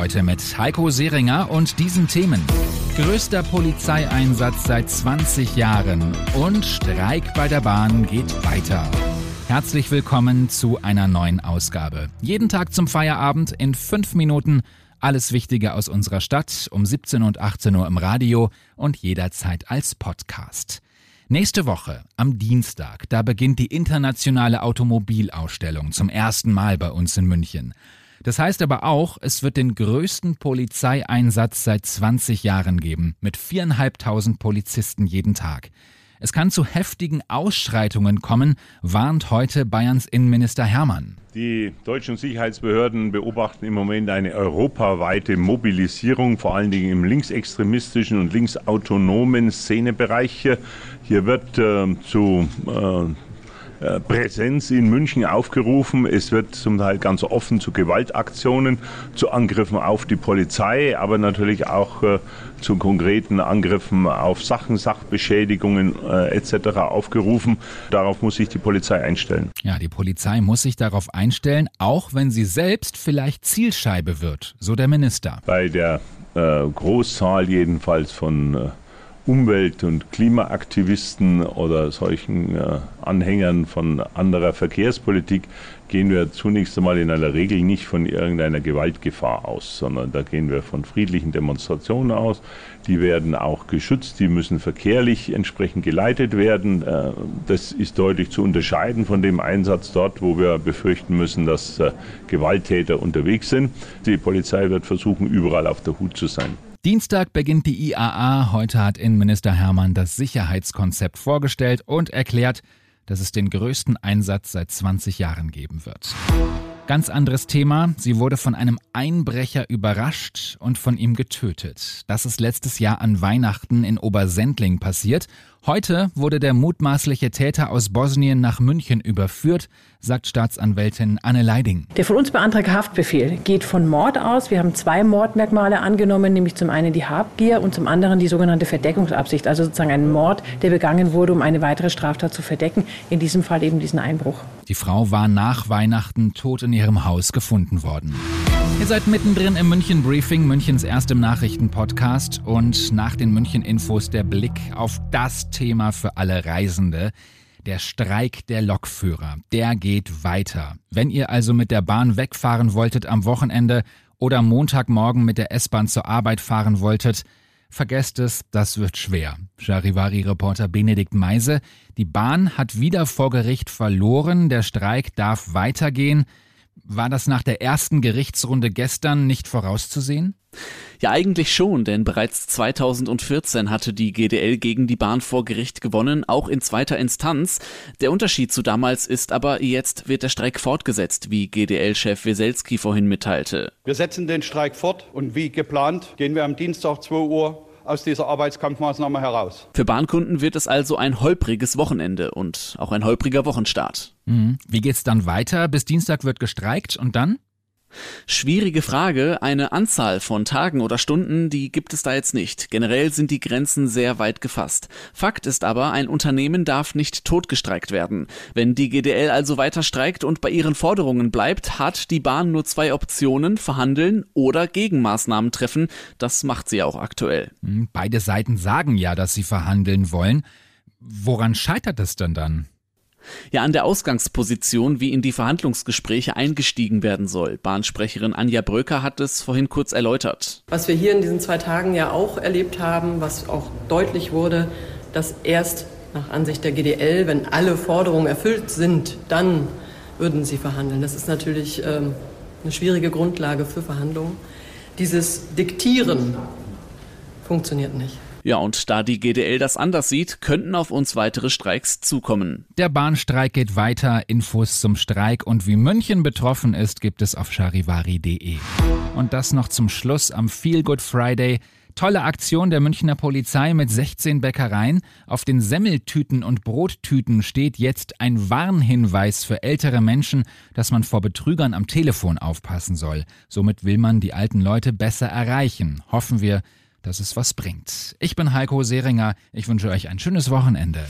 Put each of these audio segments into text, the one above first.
Heute mit Heiko Seringer und diesen Themen. Größter Polizeieinsatz seit 20 Jahren und Streik bei der Bahn geht weiter. Herzlich willkommen zu einer neuen Ausgabe. Jeden Tag zum Feierabend in fünf Minuten alles Wichtige aus unserer Stadt um 17 und 18 Uhr im Radio und jederzeit als Podcast. Nächste Woche, am Dienstag, da beginnt die internationale Automobilausstellung zum ersten Mal bei uns in München. Das heißt aber auch, es wird den größten Polizeieinsatz seit 20 Jahren geben, mit viereinhalbtausend Polizisten jeden Tag. Es kann zu heftigen Ausschreitungen kommen, warnt heute Bayerns Innenminister Hermann. Die deutschen Sicherheitsbehörden beobachten im Moment eine europaweite Mobilisierung, vor allen Dingen im linksextremistischen und linksautonomen Szenebereich. Hier wird äh, zu äh, Präsenz in München aufgerufen. Es wird zum Teil ganz offen zu Gewaltaktionen, zu Angriffen auf die Polizei, aber natürlich auch äh, zu konkreten Angriffen auf Sachen, Sachbeschädigungen äh, etc. aufgerufen. Darauf muss sich die Polizei einstellen. Ja, die Polizei muss sich darauf einstellen, auch wenn sie selbst vielleicht Zielscheibe wird, so der Minister. Bei der äh, Großzahl jedenfalls von äh, Umwelt- und Klimaaktivisten oder solchen äh, Anhängern von anderer Verkehrspolitik gehen wir zunächst einmal in aller Regel nicht von irgendeiner Gewaltgefahr aus, sondern da gehen wir von friedlichen Demonstrationen aus. Die werden auch geschützt, die müssen verkehrlich entsprechend geleitet werden. Äh, das ist deutlich zu unterscheiden von dem Einsatz dort, wo wir befürchten müssen, dass äh, Gewalttäter unterwegs sind. Die Polizei wird versuchen, überall auf der Hut zu sein. Dienstag beginnt die IAA. Heute hat Innenminister Hermann das Sicherheitskonzept vorgestellt und erklärt, dass es den größten Einsatz seit 20 Jahren geben wird. Ganz anderes Thema. Sie wurde von einem Einbrecher überrascht und von ihm getötet. Das ist letztes Jahr an Weihnachten in Obersendling passiert. Heute wurde der mutmaßliche Täter aus Bosnien nach München überführt, sagt Staatsanwältin Anne Leiding. Der von uns beantragte Haftbefehl geht von Mord aus. Wir haben zwei Mordmerkmale angenommen, nämlich zum einen die Habgier und zum anderen die sogenannte Verdeckungsabsicht, also sozusagen ein Mord, der begangen wurde, um eine weitere Straftat zu verdecken, in diesem Fall eben diesen Einbruch. Die Frau war nach Weihnachten tot in ihrem Haus gefunden worden. Ihr seid mittendrin im München Briefing, Münchens erstem Nachrichtenpodcast und nach den München Infos der Blick auf das Thema für alle Reisende. Der Streik der Lokführer, der geht weiter. Wenn ihr also mit der Bahn wegfahren wolltet am Wochenende oder Montagmorgen mit der S-Bahn zur Arbeit fahren wolltet, vergesst es, das wird schwer. Charivari-Reporter Benedikt Meise, die Bahn hat wieder vor Gericht verloren, der Streik darf weitergehen. War das nach der ersten Gerichtsrunde gestern nicht vorauszusehen? Ja, eigentlich schon, denn bereits 2014 hatte die GDL gegen die Bahn vor Gericht gewonnen, auch in zweiter Instanz. Der Unterschied zu damals ist aber, jetzt wird der Streik fortgesetzt, wie GDL-Chef Weselski vorhin mitteilte. Wir setzen den Streik fort und wie geplant gehen wir am Dienstag 2 Uhr aus dieser Arbeitskampfmaßnahme heraus. Für Bahnkunden wird es also ein holpriges Wochenende und auch ein holpriger Wochenstart. Mhm. Wie geht's dann weiter? Bis Dienstag wird gestreikt und dann? Schwierige Frage. Eine Anzahl von Tagen oder Stunden, die gibt es da jetzt nicht. Generell sind die Grenzen sehr weit gefasst. Fakt ist aber, ein Unternehmen darf nicht totgestreikt werden. Wenn die GDL also weiter streikt und bei ihren Forderungen bleibt, hat die Bahn nur zwei Optionen, verhandeln oder Gegenmaßnahmen treffen. Das macht sie auch aktuell. Hm, beide Seiten sagen ja, dass sie verhandeln wollen. Woran scheitert es denn dann? Ja, an der Ausgangsposition, wie in die Verhandlungsgespräche eingestiegen werden soll. Bahnsprecherin Anja Bröker hat es vorhin kurz erläutert. Was wir hier in diesen zwei Tagen ja auch erlebt haben, was auch deutlich wurde, dass erst nach Ansicht der GDL, wenn alle Forderungen erfüllt sind, dann würden sie verhandeln. Das ist natürlich ähm, eine schwierige Grundlage für Verhandlungen. Dieses Diktieren funktioniert nicht. Ja, und da die GDL das anders sieht, könnten auf uns weitere Streiks zukommen. Der Bahnstreik geht weiter. Infos zum Streik und wie München betroffen ist, gibt es auf charivari.de. Und das noch zum Schluss am Feel Good Friday. Tolle Aktion der Münchner Polizei mit 16 Bäckereien. Auf den Semmeltüten und Brottüten steht jetzt ein Warnhinweis für ältere Menschen, dass man vor Betrügern am Telefon aufpassen soll. Somit will man die alten Leute besser erreichen. Hoffen wir, dass es was bringt. Ich bin Heiko Seringer. Ich wünsche euch ein schönes Wochenende.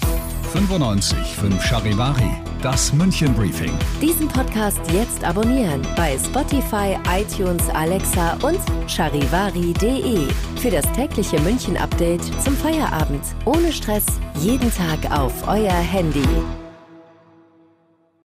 95 5 Charivari, das München Briefing. Diesen Podcast jetzt abonnieren bei Spotify, iTunes, Alexa und charivari.de. Für das tägliche München Update zum Feierabend. Ohne Stress, jeden Tag auf euer Handy.